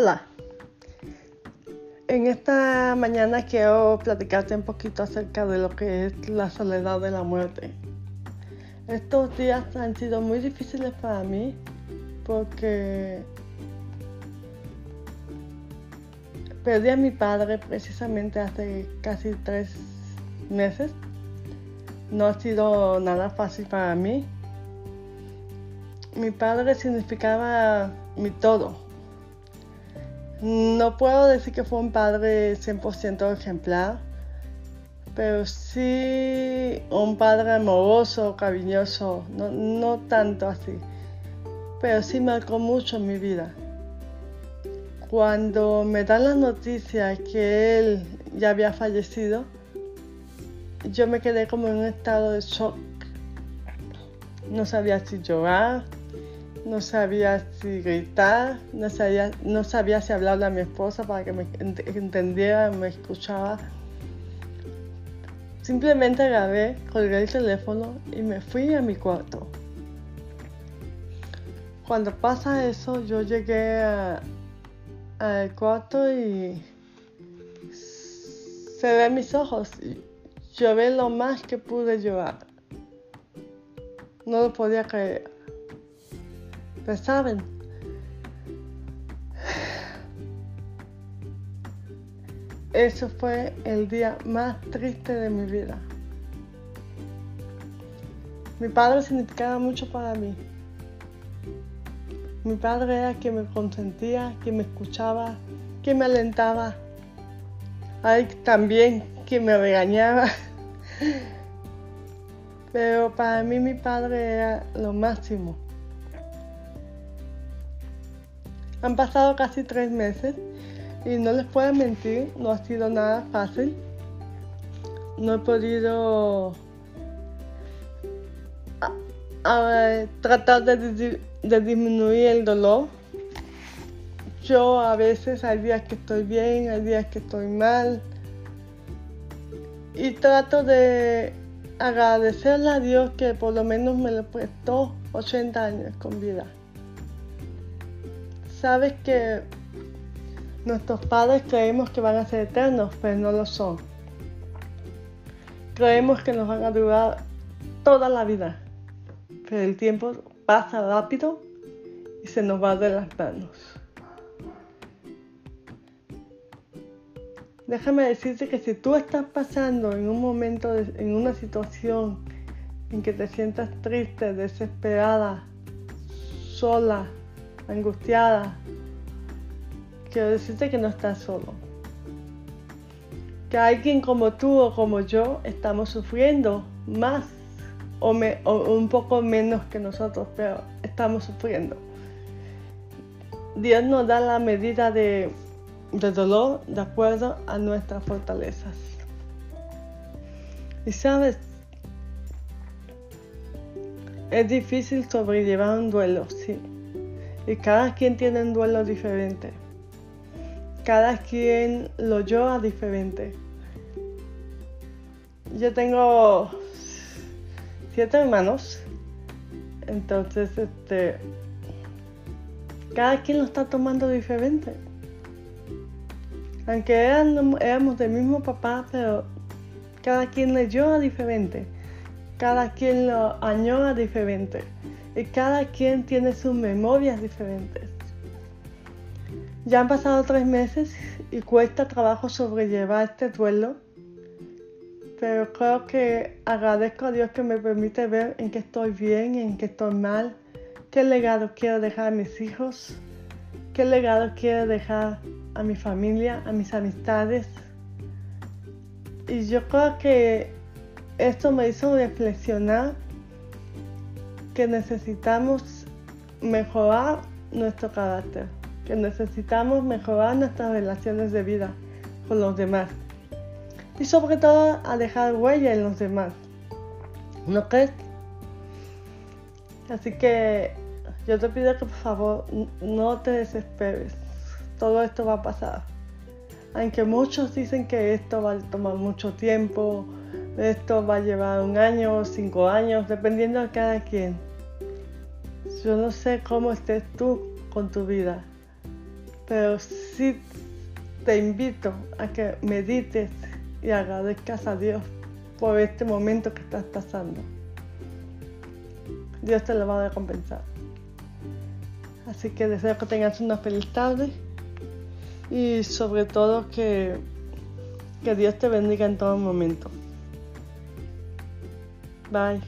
Hola. En esta mañana quiero platicarte un poquito acerca de lo que es la soledad de la muerte. Estos días han sido muy difíciles para mí porque perdí a mi padre precisamente hace casi tres meses. No ha sido nada fácil para mí. Mi padre significaba mi todo no puedo decir que fue un padre 100% ejemplar, pero sí un padre amoroso, cariñoso, no, tanto así, pero sí marcó mucho mi vida. Cuando me dan la noticia que él ya había fallecido, yo me quedé como en un estado de shock. No sabía si llorar, no sabía si gritar, no sabía, no sabía si hablarle a mi esposa para que me entendiera, me escuchaba. Simplemente agarré, colgué el teléfono y me fui a mi cuarto. Cuando pasa eso, yo llegué al cuarto y cerré mis ojos. Y lloré lo más que pude llorar. No lo podía creer. Saben, eso fue el día más triste de mi vida. Mi padre significaba mucho para mí. Mi padre era quien me consentía, quien me escuchaba, quien me alentaba. Hay también quien me regañaba. Pero para mí mi padre era lo máximo. Han pasado casi tres meses y no les puedo mentir, no ha sido nada fácil. No he podido tratar de, disminuir el dolor. Yo a veces hay días que estoy bien, hay días que estoy mal. Y trato de agradecerle a Dios que por lo menos me lo prestó 80 años con vida. Sabes que nuestros padres creemos que van a ser eternos, pero no lo son. Creemos que nos van a durar toda la vida, pero el tiempo pasa rápido y se nos va de las manos. Déjame decirte que si tú estás pasando en un momento, en una situación en que te sientas triste, desesperada, sola, angustiada, quiero decirte que no estás solo. Que alguien como tú o como yo estamos sufriendo más o, un poco menos que nosotros, pero estamos sufriendo. Dios nos da la medida de, de dolor de acuerdo a nuestras fortalezas. Y sabes, es difícil sobrellevar un duelo, sí. Y cada quien tiene un duelo diferente. Cada quien lo llora diferente. Yo tengo siete hermanos. Entonces, este. Cada quien lo está tomando diferente. Aunque éramos del mismo papá, pero cada quien le llora diferente. Cada quien lo añora diferente y cada quien tiene sus memorias diferentes. Ya han pasado tres meses y cuesta trabajo sobrellevar este duelo, pero creo que agradezco a Dios que me permite ver en qué estoy bien, en qué estoy mal, qué legado quiero dejar a mis hijos, qué legado quiero dejar a mi familia, a mis amistades. Y yo creo que esto me hizo reflexionar que necesitamos mejorar nuestro carácter, que necesitamos mejorar nuestras relaciones de vida con los demás y sobre todo a dejar huella en los demás. ¿No crees? Así que yo te pido que por favor no te desesperes. Todo esto va a pasar. Aunque muchos dicen que esto va a tomar mucho tiempo, esto va a llevar un año o cinco años, dependiendo de cada quien. Yo no sé cómo estés tú con tu vida, pero sí te invito a que medites y agradezcas a Dios por este momento que estás pasando. Dios te lo va a recompensar. Así que deseo que tengas una feliz tarde y sobre todo que, que Dios te bendiga en todo momento. Bye.